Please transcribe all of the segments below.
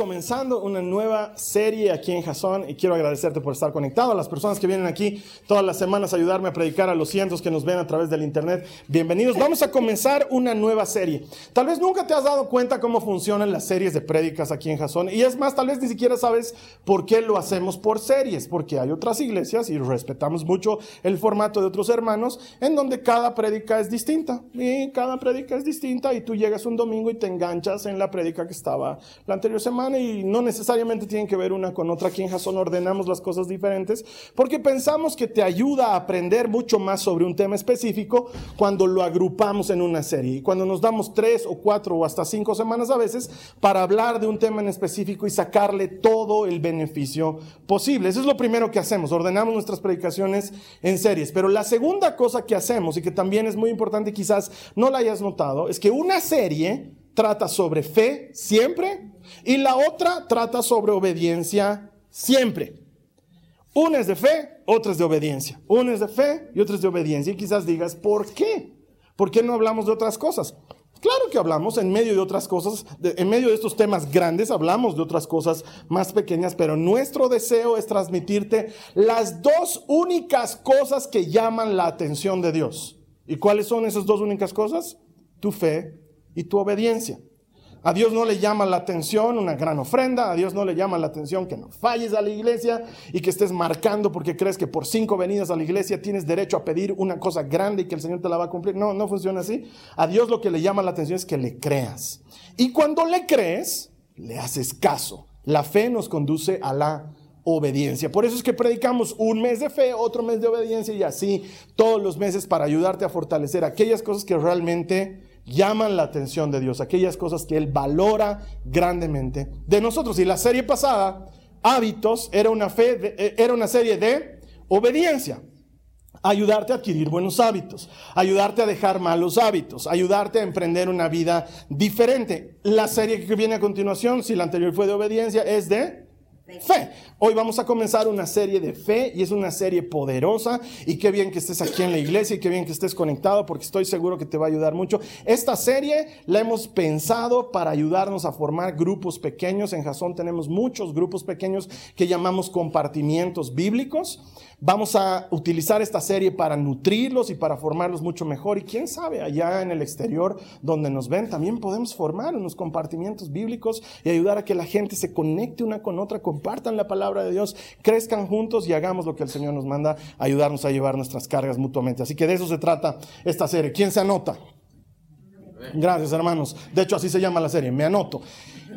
Comenzando una nueva serie aquí en Jason y quiero agradecerte por estar conectado. A las personas que vienen aquí todas las semanas a ayudarme a predicar, a los cientos que nos ven a través del internet, bienvenidos. Vamos a comenzar una nueva serie. Tal vez nunca te has dado cuenta cómo funcionan las series de prédicas aquí en Jason. Y es más, tal vez ni siquiera sabes por qué lo hacemos por series, porque hay otras iglesias y respetamos mucho el formato de otros hermanos en donde cada prédica es distinta. Y cada prédica es distinta y tú llegas un domingo y te enganchas en la prédica que estaba la anterior semana y no necesariamente tienen que ver una con otra. Aquí en Jason ordenamos las cosas diferentes porque pensamos que te ayuda a aprender mucho más sobre un tema específico cuando lo agrupamos en una serie. Y cuando nos damos tres o cuatro o hasta cinco semanas a veces para hablar de un tema en específico y sacarle todo el beneficio posible. Eso es lo primero que hacemos. Ordenamos nuestras predicaciones en series. Pero la segunda cosa que hacemos y que también es muy importante, quizás no la hayas notado, es que una serie trata sobre fe siempre y la otra trata sobre obediencia siempre. Una es de fe, otra es de obediencia. Una es de fe y otra es de obediencia. Y quizás digas, ¿por qué? ¿Por qué no hablamos de otras cosas? Claro que hablamos en medio de otras cosas, en medio de estos temas grandes, hablamos de otras cosas más pequeñas, pero nuestro deseo es transmitirte las dos únicas cosas que llaman la atención de Dios. ¿Y cuáles son esas dos únicas cosas? Tu fe y tu obediencia. A Dios no le llama la atención una gran ofrenda, a Dios no le llama la atención que no falles a la iglesia y que estés marcando porque crees que por cinco venidas a la iglesia tienes derecho a pedir una cosa grande y que el Señor te la va a cumplir. No, no funciona así. A Dios lo que le llama la atención es que le creas. Y cuando le crees, le haces caso. La fe nos conduce a la obediencia. Por eso es que predicamos un mes de fe, otro mes de obediencia y así todos los meses para ayudarte a fortalecer aquellas cosas que realmente llaman la atención de Dios, aquellas cosas que Él valora grandemente de nosotros. Y la serie pasada, Hábitos, era una, fe eh, era una serie de obediencia. Ayudarte a adquirir buenos hábitos, ayudarte a dejar malos hábitos, ayudarte a emprender una vida diferente. La serie que viene a continuación, si la anterior fue de obediencia, es de Fe. Hoy vamos a comenzar una serie de fe y es una serie poderosa y qué bien que estés aquí en la iglesia y qué bien que estés conectado porque estoy seguro que te va a ayudar mucho. Esta serie la hemos pensado para ayudarnos a formar grupos pequeños. En Jason tenemos muchos grupos pequeños que llamamos compartimientos bíblicos. Vamos a utilizar esta serie para nutrirlos y para formarlos mucho mejor. Y quién sabe, allá en el exterior donde nos ven, también podemos formar unos compartimientos bíblicos y ayudar a que la gente se conecte una con otra, compartan la palabra de Dios, crezcan juntos y hagamos lo que el Señor nos manda, ayudarnos a llevar nuestras cargas mutuamente. Así que de eso se trata esta serie. ¿Quién se anota? Gracias, hermanos. De hecho, así se llama la serie. Me anoto.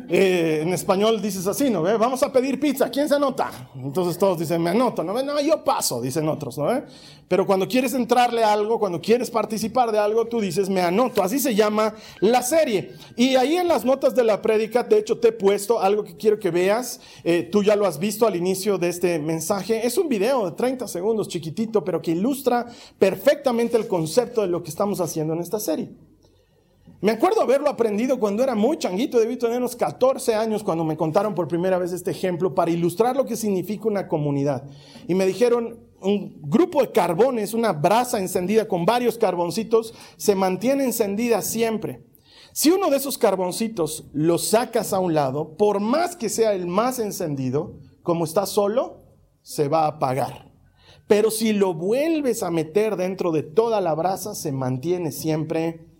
Eh, en español dices así, ¿no? Vamos a pedir pizza, ¿quién se anota? Entonces todos dicen, me anoto, ¿no? No, yo paso, dicen otros, ¿no? Pero cuando quieres entrarle a algo, cuando quieres participar de algo, tú dices, me anoto. Así se llama la serie. Y ahí en las notas de la prédica, de hecho, te he puesto algo que quiero que veas. Eh, tú ya lo has visto al inicio de este mensaje. Es un video de 30 segundos, chiquitito, pero que ilustra perfectamente el concepto de lo que estamos haciendo en esta serie. Me acuerdo haberlo aprendido cuando era muy changuito, debí tener unos 14 años cuando me contaron por primera vez este ejemplo para ilustrar lo que significa una comunidad. Y me dijeron, un grupo de carbones, una brasa encendida con varios carboncitos, se mantiene encendida siempre. Si uno de esos carboncitos lo sacas a un lado, por más que sea el más encendido, como está solo, se va a apagar. Pero si lo vuelves a meter dentro de toda la brasa, se mantiene siempre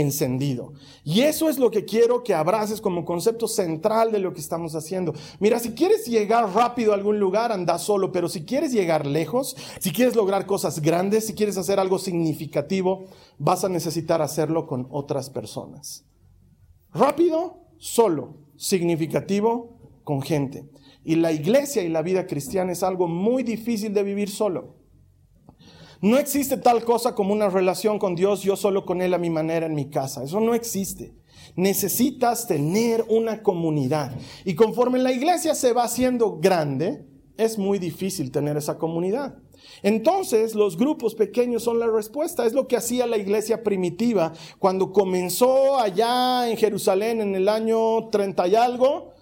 encendido. Y eso es lo que quiero que abraces como concepto central de lo que estamos haciendo. Mira, si quieres llegar rápido a algún lugar, anda solo, pero si quieres llegar lejos, si quieres lograr cosas grandes, si quieres hacer algo significativo, vas a necesitar hacerlo con otras personas. Rápido, solo, significativo, con gente. Y la iglesia y la vida cristiana es algo muy difícil de vivir solo. No existe tal cosa como una relación con Dios, yo solo con Él a mi manera en mi casa. Eso no existe. Necesitas tener una comunidad. Y conforme la iglesia se va haciendo grande, es muy difícil tener esa comunidad. Entonces los grupos pequeños son la respuesta. Es lo que hacía la iglesia primitiva cuando comenzó allá en Jerusalén en el año 30 y algo.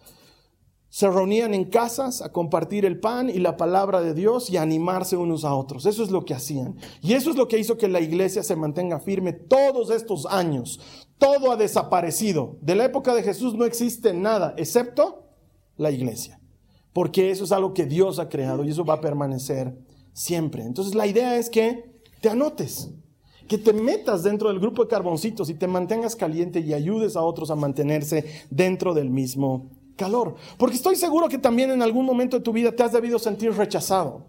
Se reunían en casas a compartir el pan y la palabra de Dios y animarse unos a otros. Eso es lo que hacían. Y eso es lo que hizo que la iglesia se mantenga firme todos estos años. Todo ha desaparecido. De la época de Jesús no existe nada, excepto la iglesia. Porque eso es algo que Dios ha creado y eso va a permanecer siempre. Entonces la idea es que te anotes, que te metas dentro del grupo de carboncitos y te mantengas caliente y ayudes a otros a mantenerse dentro del mismo calor. Porque estoy seguro que también en algún momento de tu vida te has debido sentir rechazado.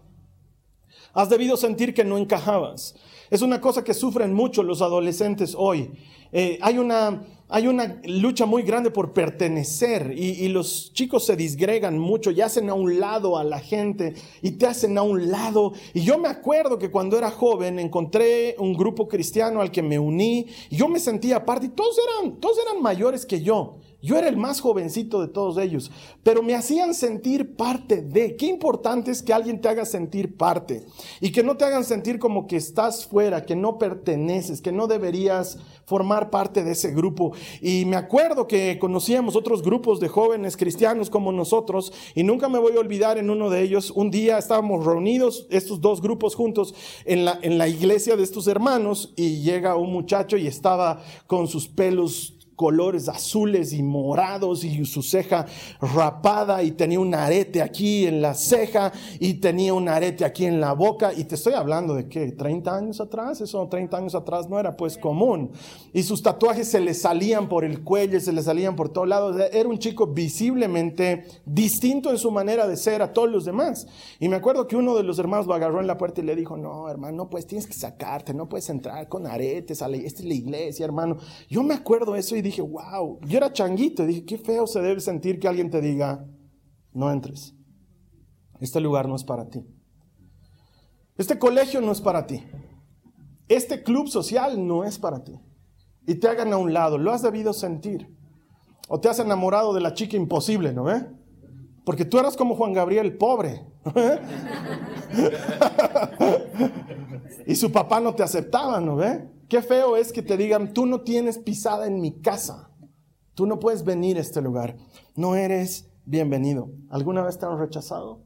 Has debido sentir que no encajabas. Es una cosa que sufren mucho los adolescentes hoy. Eh, hay, una, hay una lucha muy grande por pertenecer y, los chicos se disgregan mucho y hacen a un lado a la gente y te hacen a un lado. Y yo me acuerdo que cuando era joven encontré un grupo cristiano al que me uní y yo me sentía aparte y todos eran, todos eran mayores que yo. Yo era el más jovencito de todos ellos, pero me hacían sentir parte de. Qué importante es que alguien te haga sentir parte y que no te hagan sentir como que estás fuera, que no perteneces, que no deberías formar parte de ese grupo. Y me acuerdo que conocíamos otros grupos de jóvenes cristianos como nosotros y nunca me voy a olvidar en uno de ellos. Un día estábamos reunidos, estos dos grupos juntos, en la, en la iglesia de estos hermanos y llega un muchacho y estaba con sus pelos colores azules y morados y su ceja rapada y tenía un arete aquí en la ceja y tenía un arete aquí en la boca. Y te estoy hablando de que 30 años atrás, eso 30 años atrás no era pues común. Y sus tatuajes se le salían por el cuello, se le salían por todos lados, era un chico visiblemente distinto en su manera de ser a todos los demás. Y me acuerdo que uno de los hermanos lo agarró en la puerta y le dijo, no hermano, pues tienes que sacarte, no puedes entrar con aretes, esta es la iglesia hermano, yo me acuerdo eso y dije, wow, yo era changuito y dije, qué feo se debe sentir que alguien te diga, no entres. Este lugar no es para ti. Este colegio no es para ti. Este club social no es para ti. Y te hagan a un lado, lo has debido sentir. O te has enamorado de la chica imposible, ¿no ve? Porque tú eras como Juan Gabriel, pobre. y su papá no te aceptaba, ¿no ve? Qué feo es que te digan, tú no tienes pisada en mi casa. Tú no puedes venir a este lugar. No eres bienvenido. ¿Alguna vez te han rechazado?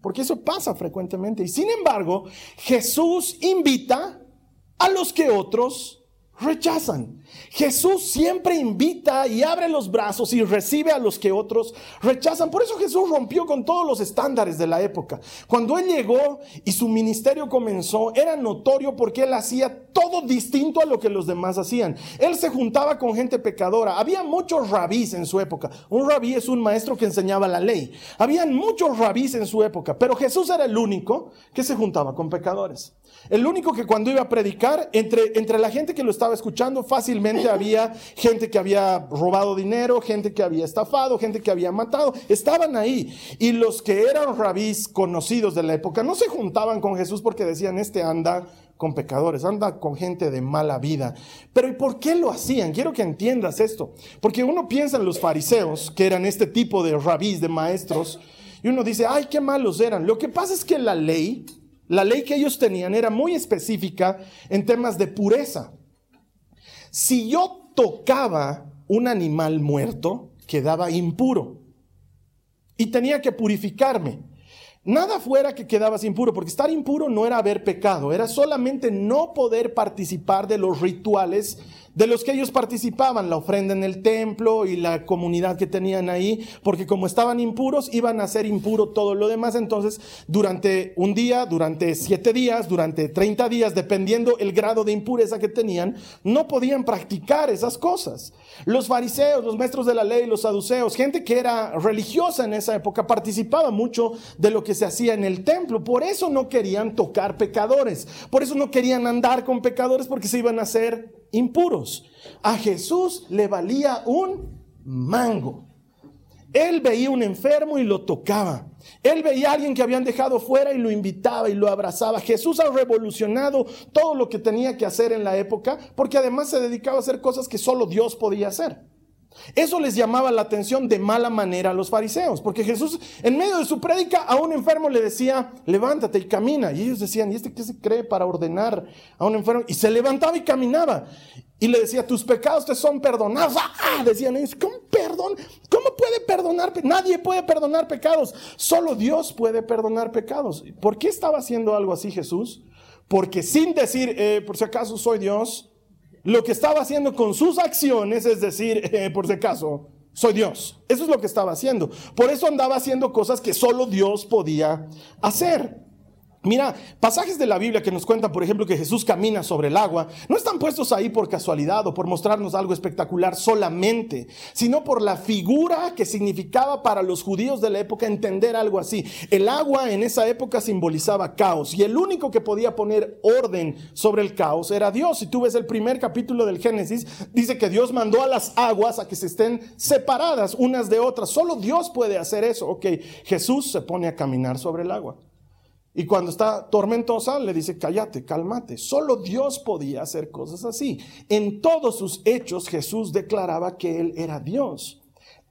Porque eso pasa frecuentemente. Y sin embargo, Jesús invita a los que otros rechazan. Jesús siempre invita y abre los brazos y recibe a los que otros rechazan. Por eso Jesús rompió con todos los estándares de la época. Cuando Él llegó y su ministerio comenzó, era notorio porque Él hacía todo distinto a lo que los demás hacían. Él se juntaba con gente pecadora. Había muchos rabís en su época. Un rabí es un maestro que enseñaba la ley. Habían muchos rabís en su época, pero Jesús era el único que se juntaba con pecadores. El único que cuando iba a predicar, entre, entre la gente que lo estaba escuchando, fácilmente había gente que había robado dinero, gente que había estafado, gente que había matado. Estaban ahí. Y los que eran rabís conocidos de la época no se juntaban con Jesús porque decían, este anda con pecadores, anda con gente de mala vida. Pero ¿y por qué lo hacían? Quiero que entiendas esto. Porque uno piensa en los fariseos, que eran este tipo de rabís, de maestros, y uno dice, ay, qué malos eran. Lo que pasa es que la ley la ley que ellos tenían era muy específica en temas de pureza. Si yo tocaba un animal muerto, quedaba impuro y tenía que purificarme. Nada fuera que quedabas impuro, porque estar impuro no era haber pecado, era solamente no poder participar de los rituales de los que ellos participaban, la ofrenda en el templo y la comunidad que tenían ahí, porque como estaban impuros, iban a ser impuro todo lo demás. Entonces, durante un día, durante siete días, durante 30 días, dependiendo el grado de impureza que tenían, no podían practicar esas cosas. Los fariseos, los maestros de la ley, los saduceos, gente que era religiosa en esa época, participaba mucho de lo que se hacía en el templo. Por eso no querían tocar pecadores. Por eso no querían andar con pecadores porque se iban a hacer impuros. A Jesús le valía un mango. Él veía un enfermo y lo tocaba. Él veía a alguien que habían dejado fuera y lo invitaba y lo abrazaba. Jesús ha revolucionado todo lo que tenía que hacer en la época porque además se dedicaba a hacer cosas que solo Dios podía hacer. Eso les llamaba la atención de mala manera a los fariseos, porque Jesús en medio de su prédica a un enfermo le decía, levántate y camina. Y ellos decían, ¿y este qué se cree para ordenar a un enfermo? Y se levantaba y caminaba. Y le decía, tus pecados te son perdonados. ¡Ah! Decían ellos, ¿cómo perdón? ¿Cómo puede perdonar? Nadie puede perdonar pecados. Solo Dios puede perdonar pecados. ¿Por qué estaba haciendo algo así Jesús? Porque sin decir, eh, por si acaso soy Dios, lo que estaba haciendo con sus acciones es decir, eh, por si acaso, soy Dios. Eso es lo que estaba haciendo. Por eso andaba haciendo cosas que solo Dios podía hacer. Mira, pasajes de la Biblia que nos cuentan, por ejemplo, que Jesús camina sobre el agua, no están puestos ahí por casualidad o por mostrarnos algo espectacular solamente, sino por la figura que significaba para los judíos de la época entender algo así. El agua en esa época simbolizaba caos y el único que podía poner orden sobre el caos era Dios. Si tú ves el primer capítulo del Génesis, dice que Dios mandó a las aguas a que se estén separadas unas de otras. Solo Dios puede hacer eso. Ok, Jesús se pone a caminar sobre el agua. Y cuando está tormentosa, le dice, cállate, cálmate. Solo Dios podía hacer cosas así. En todos sus hechos, Jesús declaraba que Él era Dios,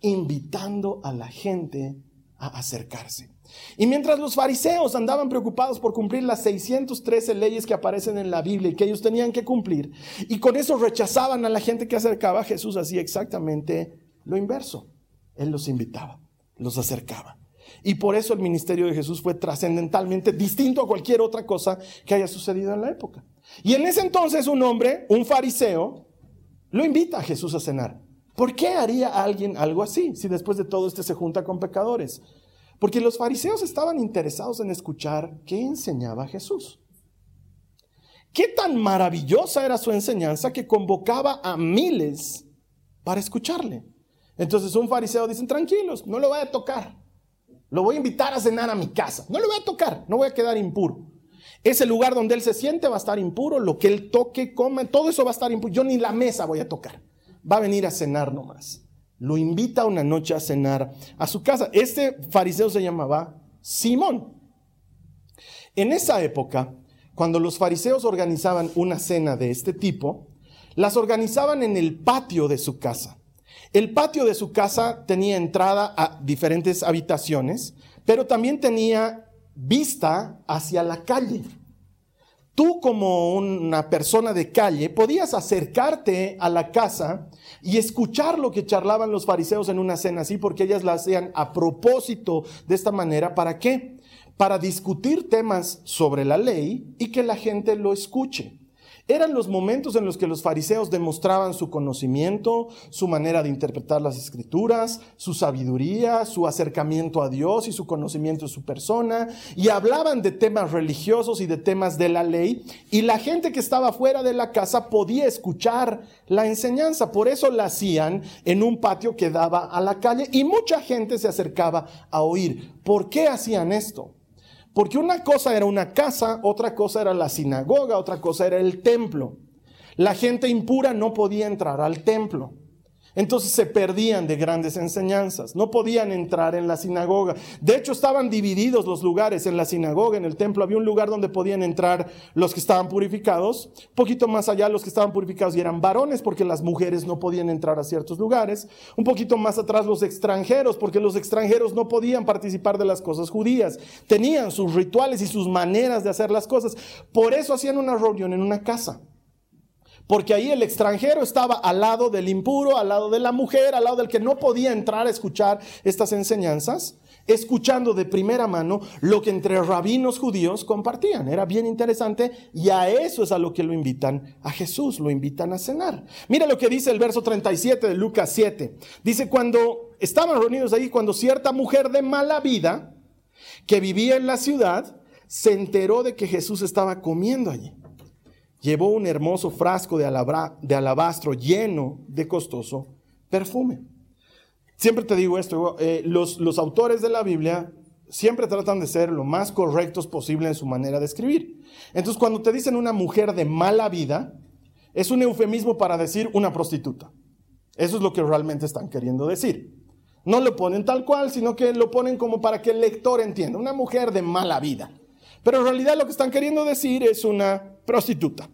invitando a la gente a acercarse. Y mientras los fariseos andaban preocupados por cumplir las 613 leyes que aparecen en la Biblia y que ellos tenían que cumplir, y con eso rechazaban a la gente que acercaba, Jesús hacía exactamente lo inverso. Él los invitaba, los acercaba. Y por eso el ministerio de Jesús fue trascendentalmente distinto a cualquier otra cosa que haya sucedido en la época. Y en ese entonces un hombre, un fariseo, lo invita a Jesús a cenar. ¿Por qué haría alguien algo así si después de todo este se junta con pecadores? Porque los fariseos estaban interesados en escuchar qué enseñaba Jesús. Qué tan maravillosa era su enseñanza que convocaba a miles para escucharle. Entonces un fariseo dice, tranquilos, no lo voy a tocar. Lo voy a invitar a cenar a mi casa. No le voy a tocar, no voy a quedar impuro. Ese lugar donde él se siente va a estar impuro, lo que él toque, come, todo eso va a estar impuro. Yo ni la mesa voy a tocar. Va a venir a cenar nomás. Lo invita una noche a cenar a su casa. Este fariseo se llamaba Simón. En esa época, cuando los fariseos organizaban una cena de este tipo, las organizaban en el patio de su casa. El patio de su casa tenía entrada a diferentes habitaciones, pero también tenía vista hacia la calle. Tú como una persona de calle podías acercarte a la casa y escuchar lo que charlaban los fariseos en una cena así, porque ellas la hacían a propósito de esta manera. ¿Para qué? Para discutir temas sobre la ley y que la gente lo escuche. Eran los momentos en los que los fariseos demostraban su conocimiento, su manera de interpretar las escrituras, su sabiduría, su acercamiento a Dios y su conocimiento de su persona, y hablaban de temas religiosos y de temas de la ley, y la gente que estaba fuera de la casa podía escuchar la enseñanza. Por eso la hacían en un patio que daba a la calle y mucha gente se acercaba a oír. ¿Por qué hacían esto? Porque una cosa era una casa, otra cosa era la sinagoga, otra cosa era el templo. La gente impura no podía entrar al templo. Entonces se perdían de grandes enseñanzas, no podían entrar en la sinagoga. De hecho, estaban divididos los lugares en la sinagoga, en el templo. Había un lugar donde podían entrar los que estaban purificados, poquito más allá los que estaban purificados y eran varones porque las mujeres no podían entrar a ciertos lugares. Un poquito más atrás los extranjeros porque los extranjeros no podían participar de las cosas judías. Tenían sus rituales y sus maneras de hacer las cosas. Por eso hacían una reunión en una casa. Porque ahí el extranjero estaba al lado del impuro, al lado de la mujer, al lado del que no podía entrar a escuchar estas enseñanzas, escuchando de primera mano lo que entre rabinos judíos compartían. Era bien interesante y a eso es a lo que lo invitan a Jesús, lo invitan a cenar. Mira lo que dice el verso 37 de Lucas 7. Dice, cuando estaban reunidos ahí, cuando cierta mujer de mala vida que vivía en la ciudad, se enteró de que Jesús estaba comiendo allí llevó un hermoso frasco de, alabastro lleno de costoso perfume. Siempre te digo esto, eh, los, los autores de la Biblia siempre tratan de ser lo más correctos posible en su manera de escribir. Entonces, cuando te dicen una mujer de mala vida, es un eufemismo para decir una prostituta. Eso es lo que realmente están queriendo decir. No lo ponen tal cual, sino que lo ponen como para que el lector entienda. Una mujer de mala vida. Pero en realidad lo que están queriendo decir es una prostituta.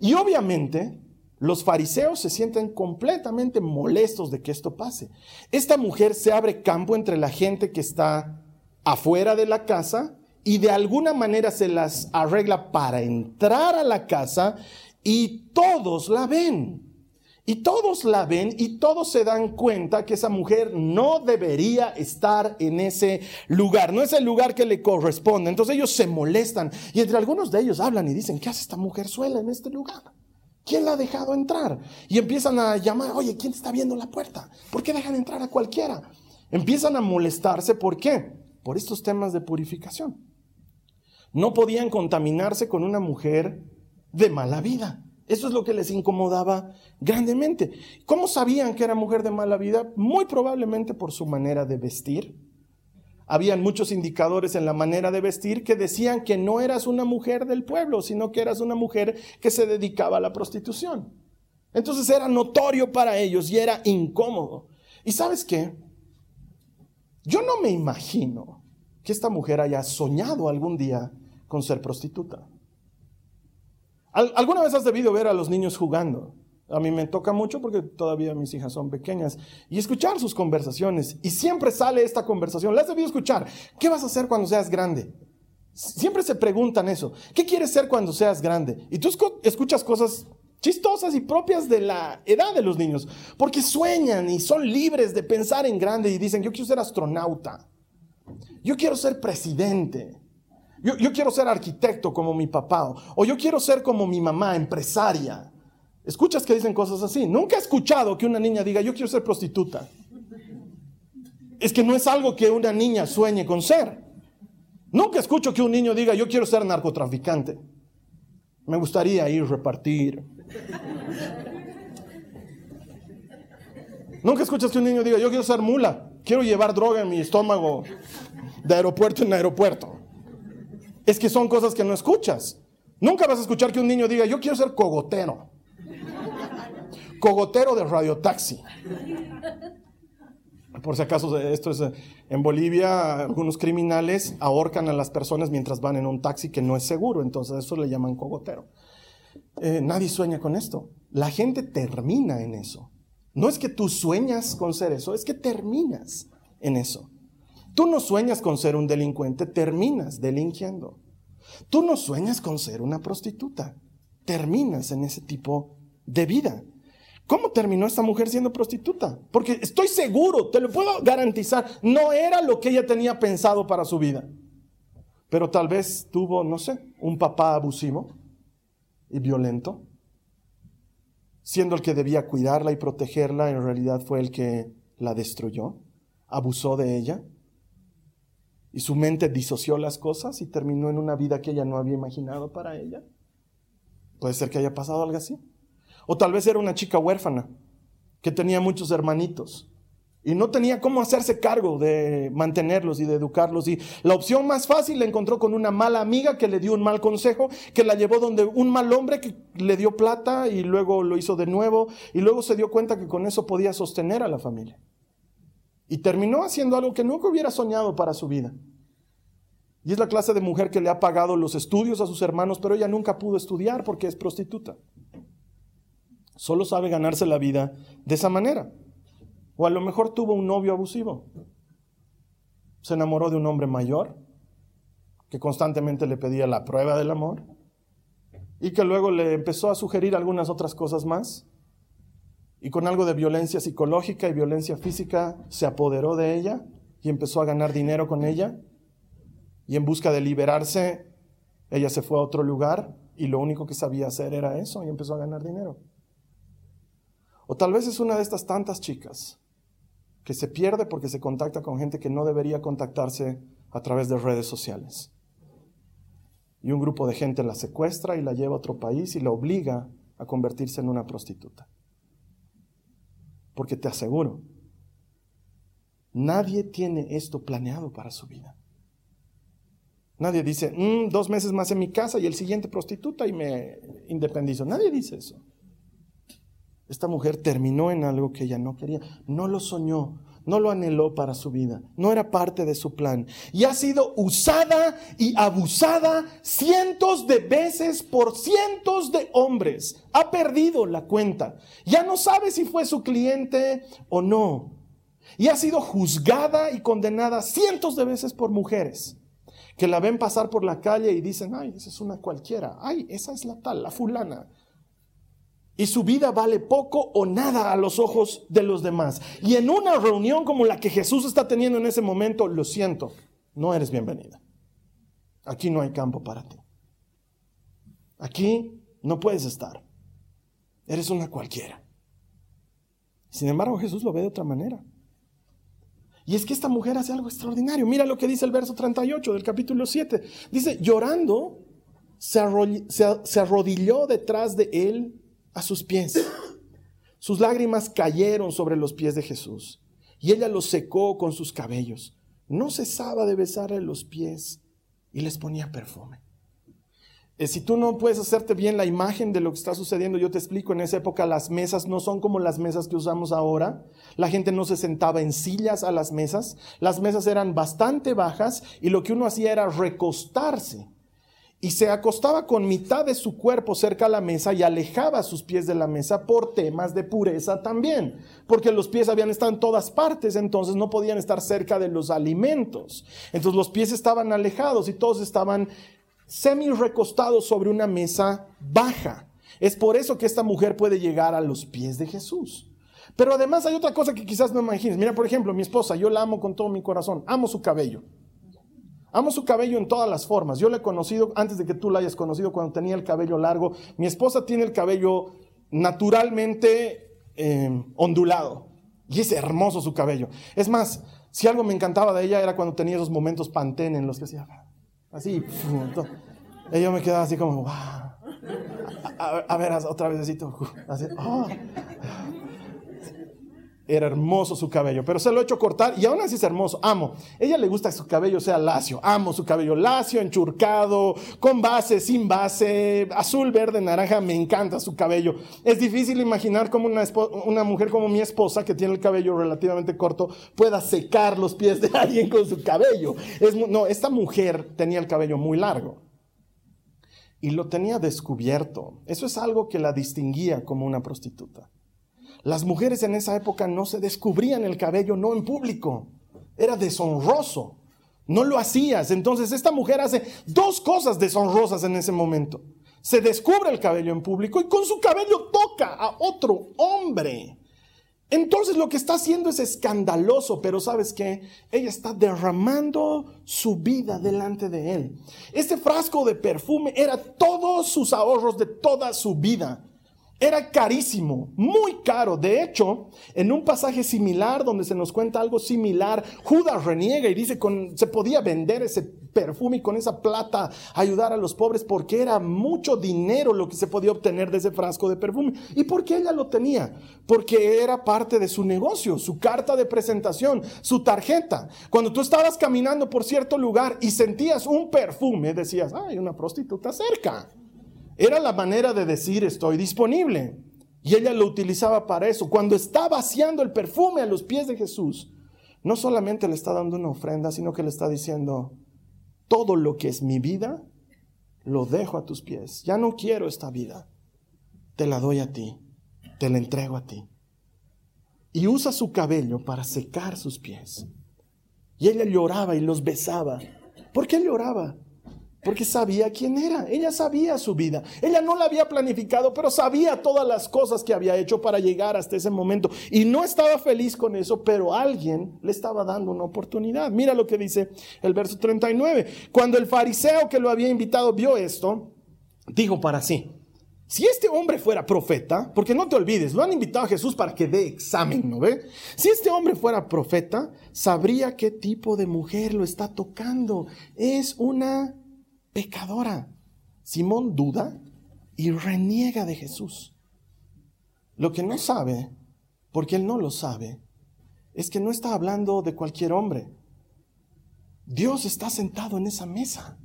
Y obviamente los fariseos se sienten completamente molestos de que esto pase. Esta mujer se abre campo entre la gente que está afuera de la casa y de alguna manera se las arregla para entrar a la casa y todos la ven. Y todos la ven y todos se dan cuenta que esa mujer no debería estar en ese lugar, no es el lugar que le corresponde. Entonces ellos se molestan y entre algunos de ellos hablan y dicen, ¿qué hace esta mujer suela en este lugar? ¿Quién la ha dejado entrar? Y empiezan a llamar, oye, ¿quién está viendo la puerta? ¿Por qué dejan entrar a cualquiera? Empiezan a molestarse, ¿por qué? Por estos temas de purificación. No podían contaminarse con una mujer de mala vida. Eso es lo que les incomodaba grandemente. ¿Cómo sabían que era mujer de mala vida? Muy probablemente por su manera de vestir. Habían muchos indicadores en la manera de vestir que decían que no eras una mujer del pueblo, sino que eras una mujer que se dedicaba a la prostitución. Entonces era notorio para ellos y era incómodo. ¿Y sabes qué? Yo no me imagino que esta mujer haya soñado algún día con ser prostituta. ¿Alguna vez has debido ver a los niños jugando? A mí me toca mucho porque todavía mis hijas son pequeñas. Y escuchar sus conversaciones. Y siempre sale esta conversación. ¿La has debido escuchar? ¿Qué vas a hacer cuando seas grande? Siempre se preguntan eso. ¿Qué quieres ser cuando seas grande? Y tú escuchas cosas chistosas y propias de la edad de los niños. Porque sueñan y son libres de pensar en grande y dicen, yo quiero ser astronauta. Yo quiero ser presidente. Yo, quiero ser arquitecto como mi papá. O yo quiero ser como mi mamá, empresaria. Escuchas que dicen cosas así. Nunca he escuchado que una niña diga, yo quiero ser prostituta. Es que no es algo que una niña sueñe con ser. Nunca escucho que un niño diga, yo quiero ser narcotraficante. Me gustaría ir a repartir. Nunca escuchas que un niño diga, yo quiero ser mula. Quiero llevar droga en mi estómago de aeropuerto en aeropuerto es que son cosas que no escuchas. Nunca vas a escuchar que un niño diga, yo quiero ser cogotero. Cogotero de radiotaxi. Por si acaso, esto es en Bolivia, algunos criminales ahorcan a las personas mientras van en un taxi que no es seguro, entonces eso le llaman cogotero. Eh, nadie sueña con esto. La gente termina en eso. No es que tú sueñas con ser eso, es que terminas en eso. Tú no sueñas con ser un delincuente, terminas delinquiendo. Tú no sueñas con ser una prostituta, terminas en ese tipo de vida. ¿Cómo terminó esta mujer siendo prostituta? Porque estoy seguro, te lo puedo garantizar, no era lo que ella tenía pensado para su vida. Pero tal vez tuvo, no sé, un papá abusivo y violento. Siendo el que debía cuidarla y protegerla, en realidad fue el que la destruyó, abusó de ella y su mente disoció las cosas y terminó en una vida que ella no había imaginado para ella. Puede ser que haya pasado algo así. O tal vez era una chica huérfana que tenía muchos hermanitos y no tenía cómo hacerse cargo de mantenerlos y de educarlos. Y la opción más fácil la encontró con una mala amiga que le dio un mal consejo, que la llevó donde un mal hombre que le dio plata y luego lo hizo de nuevo y luego se dio cuenta que con eso podía sostener a la familia. Y terminó haciendo algo que nunca hubiera soñado para su vida. Y es la clase de mujer que le ha pagado los estudios a sus hermanos, pero ella nunca pudo estudiar porque es prostituta. Solo sabe ganarse la vida de esa manera. O a lo mejor tuvo un novio abusivo. Se enamoró de un hombre mayor que constantemente le pedía la prueba del amor y que luego le empezó a sugerir algunas otras cosas más y con algo de violencia psicológica y violencia física se apoderó de ella y empezó a ganar dinero con ella. Y en busca de liberarse, ella se fue a otro lugar y lo único que sabía hacer era eso y empezó a ganar dinero. O tal vez es una de estas tantas chicas que se pierde porque se contacta con gente que no debería contactarse a través de redes sociales. Y un grupo de gente la secuestra y la lleva a otro país y la obliga a convertirse en una prostituta. Porque te aseguro, nadie tiene esto planeado para su vida. Nadie dice, mm, dos meses más en mi casa y el siguiente prostituta y me independizo. Nadie dice eso. Esta mujer terminó en algo que ella no quería. No lo soñó, no lo anheló para su vida, no era parte de su plan. Y ha sido usada y abusada cientos de veces por cientos de hombres. Ha perdido la cuenta. Ya no sabe si fue su cliente o no. Y ha sido juzgada y condenada cientos de veces por mujeres que la ven pasar por la calle y dicen, ay, esa es una cualquiera, ay, esa es la tal, la fulana y su vida vale poco o nada a los ojos de los demás. Y en una reunión como la que Jesús está teniendo en ese momento, lo siento, no eres bienvenida. Aquí no hay campo para ti. Aquí no puedes estar. Eres una cualquiera. Sin embargo, Jesús lo ve de otra manera. Y es que esta mujer hace algo extraordinario. Mira lo que dice el verso 38 del capítulo 7. Dice, llorando, se, arrodilló detrás de él a sus pies. Sus lágrimas cayeron sobre los pies de Jesús y ella los secó con sus cabellos. No cesaba de besarle los pies y les ponía perfume. Eh, si tú no puedes hacerte bien la imagen de lo que está sucediendo, yo te explico, en esa época las mesas no son como las mesas que usamos ahora. La gente no se sentaba en sillas a las mesas. Las mesas eran bastante bajas y lo que uno hacía era recostarse y se acostaba con mitad de su cuerpo cerca a la mesa y alejaba sus pies de la mesa por temas de pureza también, porque los pies habían estado en todas partes, entonces no podían estar cerca de los alimentos. Entonces los pies estaban alejados y todos estaban semi recostados sobre una mesa baja. Es por eso que esta mujer puede llegar a los pies de Jesús. Pero además hay otra cosa que quizás no imagines. Mira, por ejemplo, mi esposa, yo la amo con todo mi corazón, amo su cabello. Amo su cabello en todas las formas. Yo le he conocido antes de que tú la hayas conocido cuando tenía el cabello largo. Mi esposa tiene el cabello naturalmente em, ondulado. Y es hermoso su cabello. Es más, si algo me encantaba de ella era cuando tenía esos momentos pantene en los que hacía así. Ella me quedaba así como, A, ver, otra vez así. Ah. Era hermoso su cabello, pero se lo he hecho cortar y aún así es hermoso. Amo. ella le gusta que su cabello sea lacio. Amo su cabello lacio, enchurcado, con base, sin base, azul, verde, naranja. Me encanta su cabello. Es difícil imaginar cómo una, mujer como mi esposa, que tiene el cabello relativamente corto, pueda secar los pies de alguien con su cabello. No, esta mujer tenía el cabello muy largo y lo tenía descubierto. Eso es algo que la distinguía como una prostituta. Las mujeres en esa época no se descubrían el cabello, no en público. Era deshonroso. No lo hacías. Entonces esta mujer hace dos cosas deshonrosas en ese momento. Se descubre el cabello en público y con su cabello toca a otro hombre. Entonces lo que está haciendo es escandaloso, pero ¿sabes qué? Ella está derramando su vida delante de él. Este frasco de perfume era todos sus ahorros de toda su vida. Era carísimo, muy caro. De hecho, en un pasaje similar donde se nos cuenta algo similar, Judas reniega y dice que se podía vender ese perfume y con esa plata ayudar a los pobres porque era mucho dinero lo que se podía obtener de ese frasco de perfume. ¿Y por qué ella lo tenía? Porque era parte de su negocio, su carta de presentación, su tarjeta. Cuando tú estabas caminando por cierto lugar y sentías un perfume, decías, hay una prostituta cerca. Era la manera de decir estoy disponible. Y ella lo utilizaba para eso. Cuando está vaciando el perfume a los pies de Jesús, no solamente le está dando una ofrenda, sino que le está diciendo, todo lo que es mi vida, lo dejo a tus pies. Ya no quiero esta vida. Te la doy a ti. Te la entrego a ti. Y usa su cabello para secar sus pies. Y ella lloraba y los besaba. ¿Por qué lloraba? Porque sabía quién era. Ella sabía su vida. Ella no la había planificado, pero sabía todas las cosas que había hecho para llegar hasta ese momento. Y no estaba feliz con eso, pero alguien le estaba dando una oportunidad. Mira lo que dice el verso 39. Cuando el fariseo que lo había invitado vio esto, dijo para sí. Si este hombre fuera profeta, porque no te olvides, lo han invitado a Jesús para que dé examen, ¿no ve? Si este hombre fuera profeta, sabría qué tipo de mujer lo está tocando. Es una pecadora. Simón duda y reniega de Jesús. Lo que no sabe, porque él no lo sabe, es que no está hablando de cualquier hombre. Dios está sentado en esa mesa.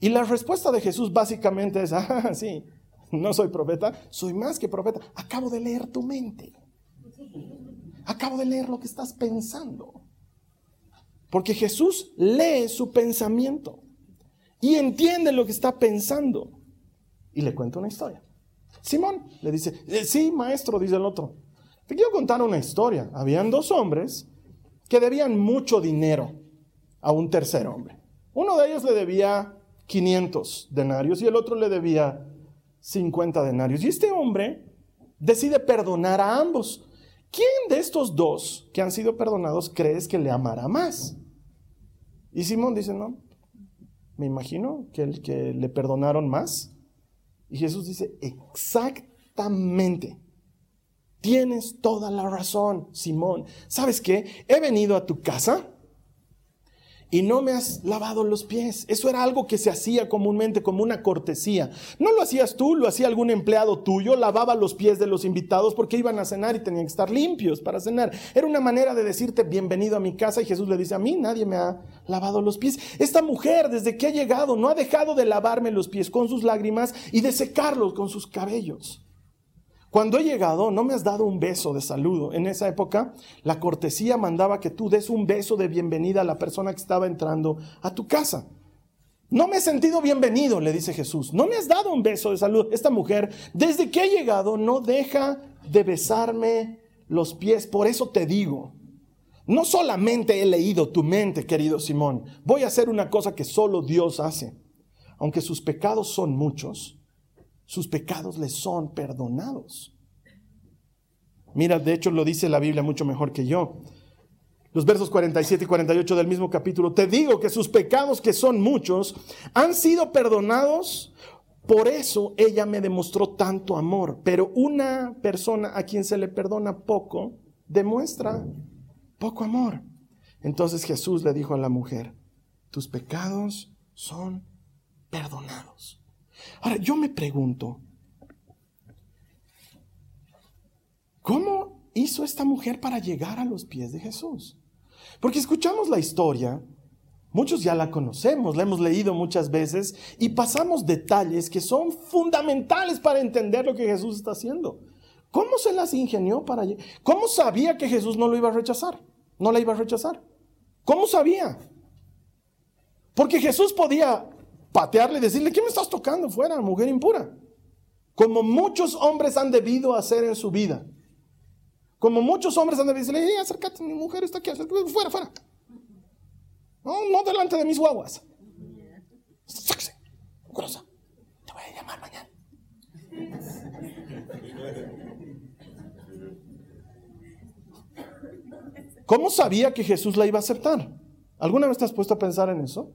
Y la respuesta de Jesús básicamente es, ah, sí, no soy profeta, soy más que profeta. Acabo de leer tu mente. acabo de leer lo que estás pensando. Porque Jesús lee su pensamiento y entiende lo que está pensando. Y le cuenta una historia. Simón le dice, eh, sí, maestro, dice el otro. Te quiero contar una historia. Habían dos hombres que debían mucho dinero a un tercer hombre. Uno de ellos le debía 500 denarios y el otro le debía 50 denarios. Y este hombre decide perdonar a ambos. ¿Quién de estos dos que han sido perdonados crees que le amará más? Y Simón dice, no, me imagino que el que le perdonaron más. Y Jesús dice, exactamente. Tienes toda la razón, Simón. ¿Sabes qué? He venido a tu casa y no me has lavado los pies. Eso era algo que se hacía comúnmente como una cortesía. No lo hacías tú, lo hacía algún empleado tuyo, lavaba los pies de los invitados porque iban a cenar y tenían que estar limpios para cenar. Era una manera de decirte bienvenido a mi casa y Jesús le dice a mí, nadie me ha lavado los pies. Esta mujer desde que ha llegado no ha dejado de lavarme los pies con sus lágrimas y de secarlos con sus cabellos. Cuando he llegado, no me has dado un beso de saludo. En esa época, la cortesía mandaba que tú des un beso de bienvenida a la persona que estaba entrando a tu casa. No me he sentido bienvenido, le dice Jesús. No me has dado un beso de saludo. Esta mujer, desde que ha llegado, no deja de besarme los pies. Por eso te digo, no solamente he leído tu mente, querido Simón. Voy a hacer una cosa que solo Dios hace. Aunque sus pecados son muchos, sus pecados les son perdonados. Mira, de hecho lo dice la Biblia mucho mejor que yo. Los versos 47 y 48 del mismo capítulo, te digo que sus pecados, que son muchos, han sido perdonados. Por eso ella me demostró tanto amor. Pero una persona a quien se le perdona poco, demuestra poco amor. Entonces Jesús le dijo a la mujer, tus pecados son perdonados. Ahora, yo me pregunto, ¿cómo hizo esta mujer para llegar a los pies de Jesús? Porque escuchamos la historia, muchos ya la conocemos, la hemos leído muchas veces y pasamos detalles que son fundamentales para entender lo que Jesús está haciendo. ¿Cómo se las ingenió para llegar? ¿Cómo sabía que Jesús no lo iba a rechazar? No la iba a rechazar. ¿Cómo sabía? Porque Jesús podía patearle y decirle, ¿qué me estás tocando fuera, mujer impura? Como muchos hombres han debido hacer en su vida. Como muchos hombres han debido decirle, acércate, mi mujer está aquí, fuera, fuera. No, no delante de mis guaguas. Sáquese, grosa. Te voy a llamar mañana. ¿Cómo sabía que Jesús la iba a aceptar? ¿Alguna vez te has puesto a pensar en eso?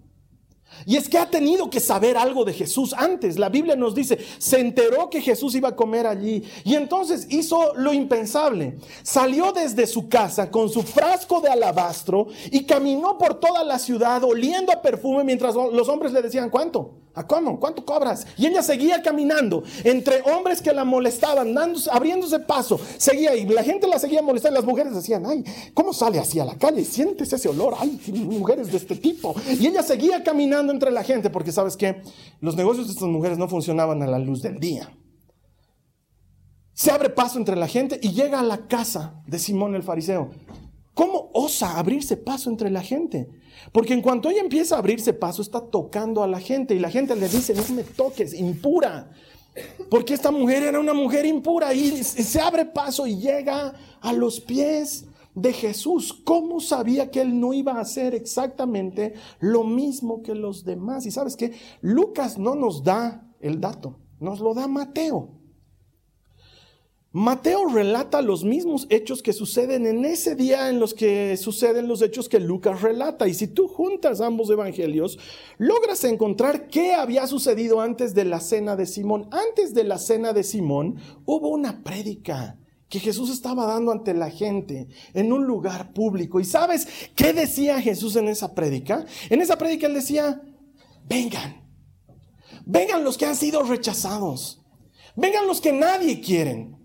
Y es que ha tenido que saber algo de Jesús antes. La Biblia nos dice, se enteró que Jesús iba a comer allí. Y entonces hizo lo impensable. Salió desde su casa con su frasco de alabastro y caminó por toda la ciudad oliendo a perfume mientras los hombres le decían, ¿cuánto? ¿A cómo? ¿Cuánto cobras? Y ella seguía caminando entre hombres que la molestaban, abriéndose paso. Seguía y la gente la seguía molestando. Las mujeres decían, ay, ¿cómo sale así a la calle? Sientes ese olor. Ay, mujeres de este tipo. Y ella seguía caminando entre la gente porque, ¿sabes qué? Los negocios de estas mujeres no funcionaban a la luz del día. Se abre paso entre la gente y llega a la casa de Simón el fariseo. ¿Cómo osa abrirse paso entre la gente? Porque en cuanto ella empieza a abrirse paso, está tocando a la gente y la gente le dice, no me toques, impura. Porque esta mujer era una mujer impura y se abre paso y llega a los pies de Jesús. ¿Cómo sabía que él no iba a hacer exactamente lo mismo que los demás? Y sabes que Lucas no nos da el dato, nos lo da Mateo. Mateo relata los mismos hechos que suceden en ese día en los que suceden los hechos que Lucas relata. Y si tú juntas ambos evangelios, logras encontrar qué había sucedido antes de la cena de Simón. Antes de la cena de Simón hubo una prédica que Jesús estaba dando ante la gente en un lugar público. ¿Y sabes qué decía Jesús en esa prédica? En esa prédica él decía, vengan, vengan los que han sido rechazados, vengan los que nadie quieren.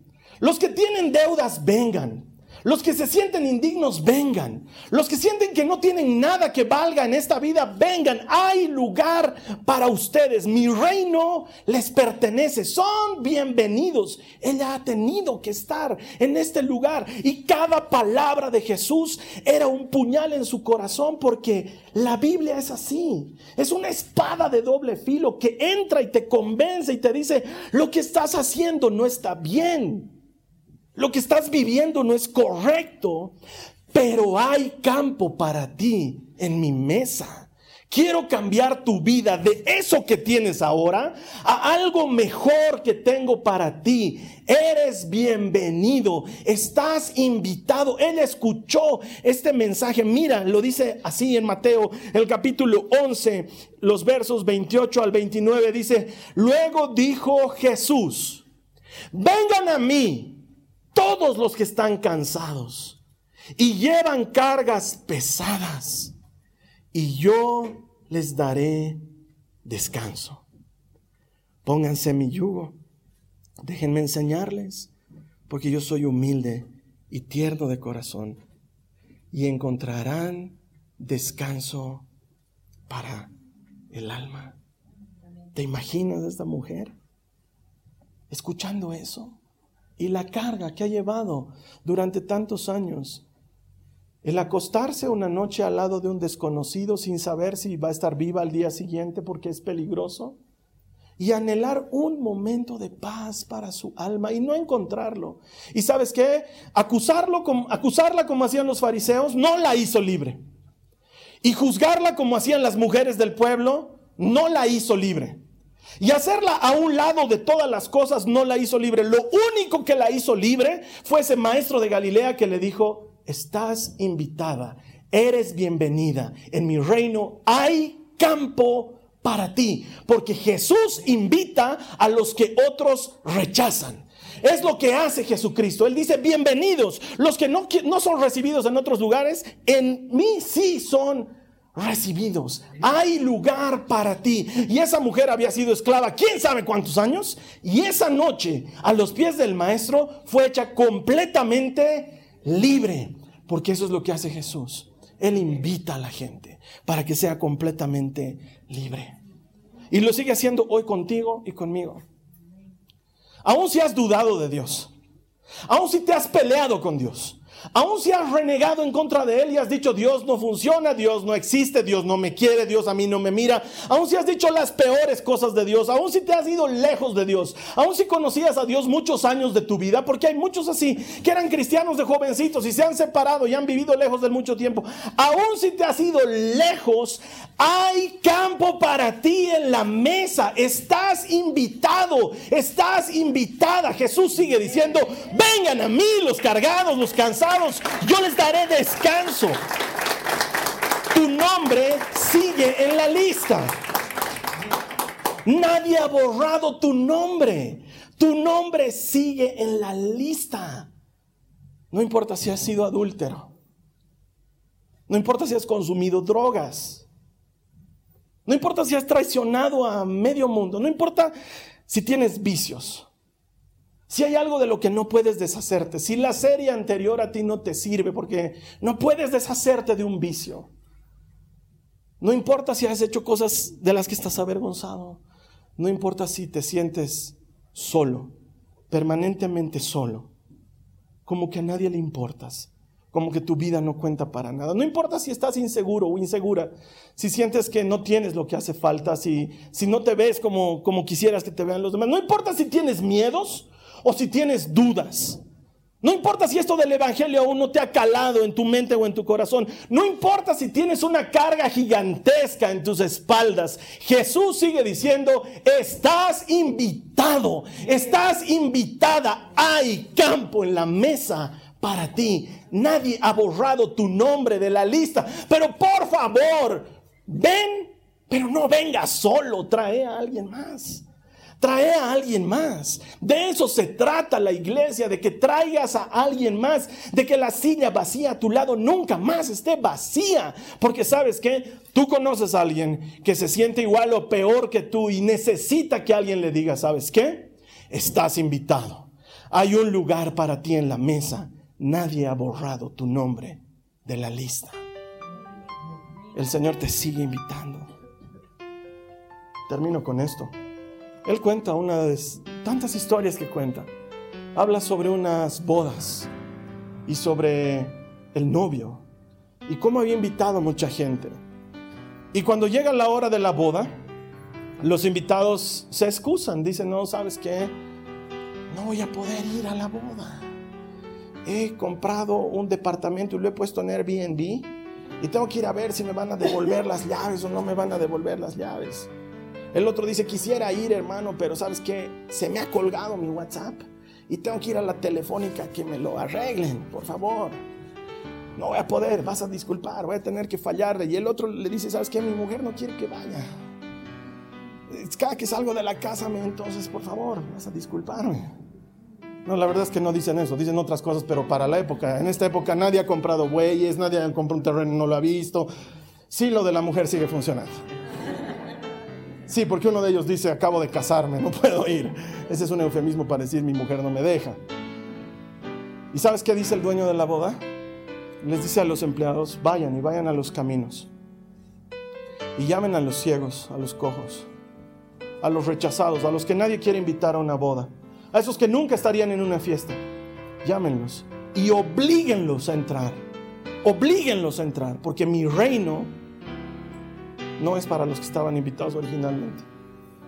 Los que tienen deudas, vengan. Los que se sienten indignos, vengan. Los que sienten que no tienen nada que valga en esta vida, vengan. Hay lugar para ustedes. Mi reino les pertenece. Son bienvenidos. Ella ha tenido que estar en este lugar. Y cada palabra de Jesús era un puñal en su corazón porque la Biblia es así. Es una espada de doble filo que entra y te convence y te dice, lo que estás haciendo no está bien. Lo que estás viviendo no es correcto, pero hay campo para ti en mi mesa. Quiero cambiar tu vida de eso que tienes ahora a algo mejor que tengo para ti. Eres bienvenido, estás invitado. Él escuchó este mensaje. Mira, lo dice así en Mateo, el capítulo 11, los versos 28 al 29. Dice, luego dijo Jesús, vengan a mí todos los que están cansados y llevan cargas pesadas, y yo les daré descanso. Pónganse mi yugo, déjenme enseñarles, porque yo soy humilde y tierno de corazón, y encontrarán descanso para el alma. ¿Te imaginas a esta mujer escuchando eso? Y la carga que ha llevado durante tantos años. El acostarse una noche al lado de un desconocido sin saber si va a estar viva al día siguiente porque es peligroso. Y anhelar un momento de paz para su alma y no encontrarlo. ¿Y sabes qué? Acusarlo, acusarla como hacían los fariseos no la hizo libre. Y juzgarla como hacían las mujeres del pueblo no la hizo libre. Y hacerla a un lado de todas las cosas no la hizo libre. Lo único que la hizo libre fue ese maestro de Galilea que le dijo, estás invitada, eres bienvenida. En mi reino hay campo para ti. Porque Jesús invita a los que otros rechazan. Es lo que hace Jesucristo. Él dice, bienvenidos. Los que no, no son recibidos en otros lugares, en mí sí son recibidos. Hay lugar para ti. Y esa mujer había sido esclava, quién sabe cuántos años. Y esa noche, a los pies del maestro, fue hecha completamente libre. Porque eso es lo que hace Jesús. Él invita a la gente para que sea completamente libre. Y lo sigue haciendo hoy contigo y conmigo. Aún si has dudado de Dios. Aún si te has peleado con Dios. Aún si has renegado en contra de Él y has dicho Dios no funciona, Dios no existe, Dios no me quiere, Dios a mí no me mira. Aún si has dicho las peores cosas de Dios, aún si te has ido lejos de Dios, aún si conocías a Dios muchos años de tu vida, porque hay muchos así que eran cristianos de jovencitos y se han separado y han vivido lejos de mucho tiempo. Aún si te has ido lejos, hay campo para ti en la mesa. Estás invitado, estás invitada. Jesús sigue diciendo, vengan a mí los cargados, los cansados yo les daré descanso. Tu nombre sigue en la lista. Nadie ha borrado tu nombre. Tu nombre sigue en la lista. No importa si has sido adúltero. No importa si has consumido drogas. No importa si has traicionado a medio mundo. No importa si tienes vicios. Si hay algo de lo que no puedes deshacerte, si la serie anterior a ti no te sirve porque no puedes deshacerte de un vicio, no importa si has hecho cosas de las que estás avergonzado, no importa si te sientes solo, permanentemente solo, como que a nadie le importas, como que tu vida no cuenta para nada. No importa si estás inseguro o insegura, si sientes que no tienes lo que hace falta, si, si no te ves como, como quisieras que te vean los demás, no importa si tienes miedos o si tienes dudas. No importa si esto del Evangelio aún no te ha calado en tu mente o en tu corazón. No importa si tienes una carga gigantesca en tus espaldas. Jesús sigue diciendo, estás invitado, estás invitada. Hay campo en la mesa para ti. Nadie ha borrado tu nombre de la lista. Pero por favor, ven, pero no venga solo, trae a alguien más. Trae a alguien más. De eso se trata la iglesia, de que traigas a alguien más, de que la silla vacía a tu lado nunca más esté vacía. Porque sabes que tú conoces a alguien que se siente igual o peor que tú y necesita que alguien le diga, ¿sabes qué? Estás invitado. Hay un lugar para ti en la mesa. nadie ha borrado tu nombre de la lista. El Señor te sigue invitando. Termino con esto. Él cuenta una de tantas historias que cuenta. Habla sobre unas bodas y sobre el novio y cómo había invitado a mucha gente. Y cuando llega la hora de la boda, los invitados se excusan, dicen, no, ¿sabes qué? No voy a poder ir a la boda. He comprado un departamento y lo he puesto en Airbnb y tengo que ir a ver si me van a devolver las llaves o no me van a devolver las llaves. El otro dice, quisiera ir hermano, pero ¿sabes qué? Se me ha colgado mi WhatsApp y tengo que ir a la telefónica que me lo arreglen, por favor. No voy a poder, vas a disculpar, voy a tener que fallarle. Y el otro le dice, ¿sabes qué? Mi mujer no quiere que vaya. Cada que salgo de la casa, entonces, por favor, vas a disculparme. No, la verdad es que no dicen eso, dicen otras cosas, pero para la época, en esta época nadie ha comprado bueyes, nadie ha comprado un terreno, no lo ha visto. Sí, lo de la mujer sigue funcionando. Sí, porque uno de ellos dice, acabo de casarme, no puedo ir. Ese es un eufemismo para decir, mi mujer no me deja. ¿Y sabes qué dice el dueño de la boda? Les dice a los empleados, vayan y vayan a los caminos. Y llamen a los ciegos, a los cojos, a los rechazados, a los que nadie quiere invitar a una boda, a esos que nunca estarían en una fiesta. Llámenlos y oblíguenlos a entrar. Oblíguenlos a entrar, porque mi reino no es para los que estaban invitados originalmente.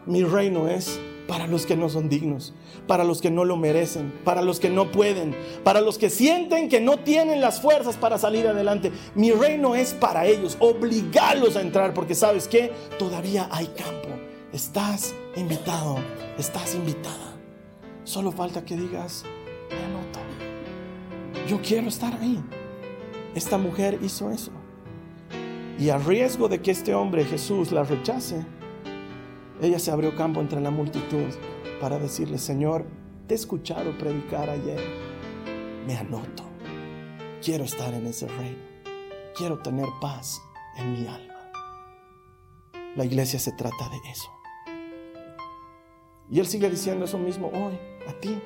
Mi reino es para los que no son dignos, para los que no lo merecen, para los que no pueden, para los que sienten que no tienen las fuerzas para salir adelante. Mi reino es para ellos, obligarlos a entrar, porque sabes que todavía hay campo. Estás invitado, estás invitada. Solo falta que digas, me anoto. Yo quiero estar ahí. Esta mujer hizo eso. Y a riesgo de que este hombre Jesús la rechace, ella se abrió campo entre la multitud para decirle, Señor, te he escuchado predicar ayer, me anoto, quiero estar en ese reino, quiero tener paz en mi alma. La iglesia se trata de eso. Y Él sigue diciendo eso mismo hoy, a ti.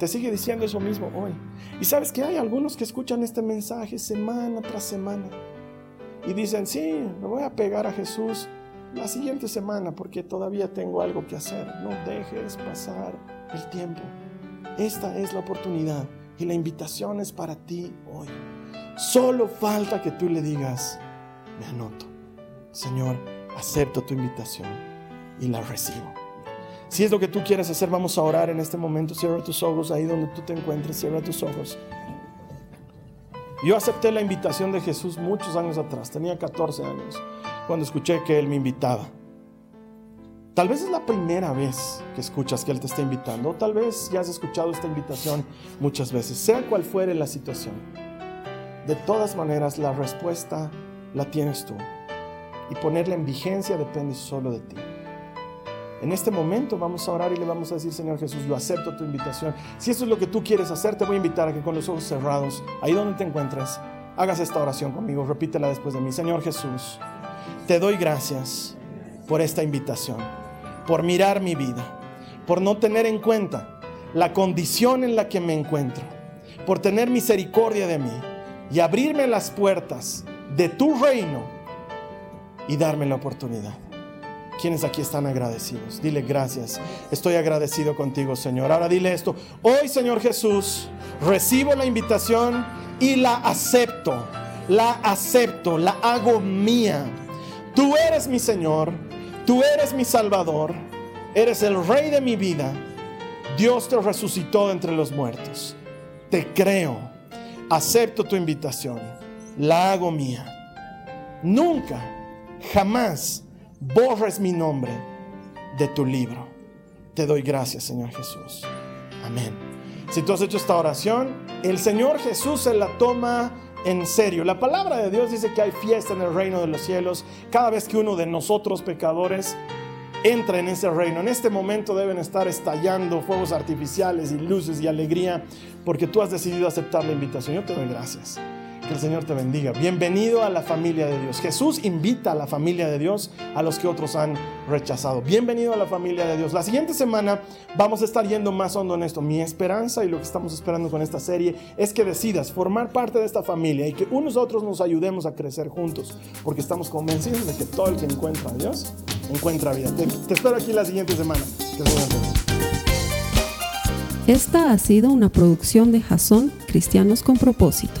Te sigue diciendo eso mismo hoy. Y sabes que hay algunos que escuchan este mensaje semana tras semana y dicen, sí, me voy a pegar a Jesús la siguiente semana porque todavía tengo algo que hacer. No dejes pasar el tiempo. Esta es la oportunidad y la invitación es para ti hoy. Solo falta que tú le digas, me anoto. Señor, acepto tu invitación y la recibo. Si es lo que tú quieres hacer, vamos a orar en este momento. Cierra tus ojos ahí donde tú te encuentres. Cierra tus ojos. Yo acepté la invitación de Jesús muchos años atrás, tenía 14 años, cuando escuché que Él me invitaba. Tal vez es la primera vez que escuchas que Él te está invitando, o tal vez ya has escuchado esta invitación muchas veces, sea cual fuere la situación. De todas maneras, la respuesta la tienes tú. Y ponerla en vigencia depende solo de ti. En este momento vamos a orar y le vamos a decir, Señor Jesús, yo acepto tu invitación. Si eso es lo que tú quieres hacer, te voy a invitar a que con los ojos cerrados, ahí donde te encuentres, hagas esta oración conmigo. Repítela después de mí. Señor Jesús, te doy gracias por esta invitación, por mirar mi vida, por no tener en cuenta la condición en la que me encuentro, por tener misericordia de mí y abrirme las puertas de tu reino y darme la oportunidad. ¿Quiénes aquí están agradecidos? Dile gracias. Estoy agradecido contigo, Señor. Ahora dile esto. Hoy, Señor Jesús, recibo la invitación y la acepto. La acepto, la hago mía. Tú eres mi Señor. Tú eres mi Salvador. Eres el Rey de mi vida. Dios te resucitó entre los muertos. Te creo. Acepto tu invitación. La hago mía. Nunca, jamás borres mi nombre de tu libro. Te doy gracias, Señor Jesús. Amén. Si tú has hecho esta oración, el Señor Jesús se la toma en serio. La palabra de Dios dice que hay fiesta en el reino de los cielos cada vez que uno de nosotros pecadores entra en ese reino. En este momento deben estar estallando fuegos artificiales y luces y alegría porque tú has decidido aceptar la invitación. Yo te doy gracias. Que el Señor te bendiga. Bienvenido a la familia de Dios. Jesús invita a la familia de Dios a los que otros han rechazado. Bienvenido a la familia de Dios. La siguiente semana vamos a estar yendo más hondo en esto. Mi esperanza y lo que estamos esperando con esta serie es que decidas formar parte de esta familia y que unos otros nos ayudemos a crecer juntos, porque estamos convencidos de que todo el que encuentra a Dios encuentra vida. Te, espero aquí la siguiente semana. Esta ha sido una producción de Jason Cristianos con propósito.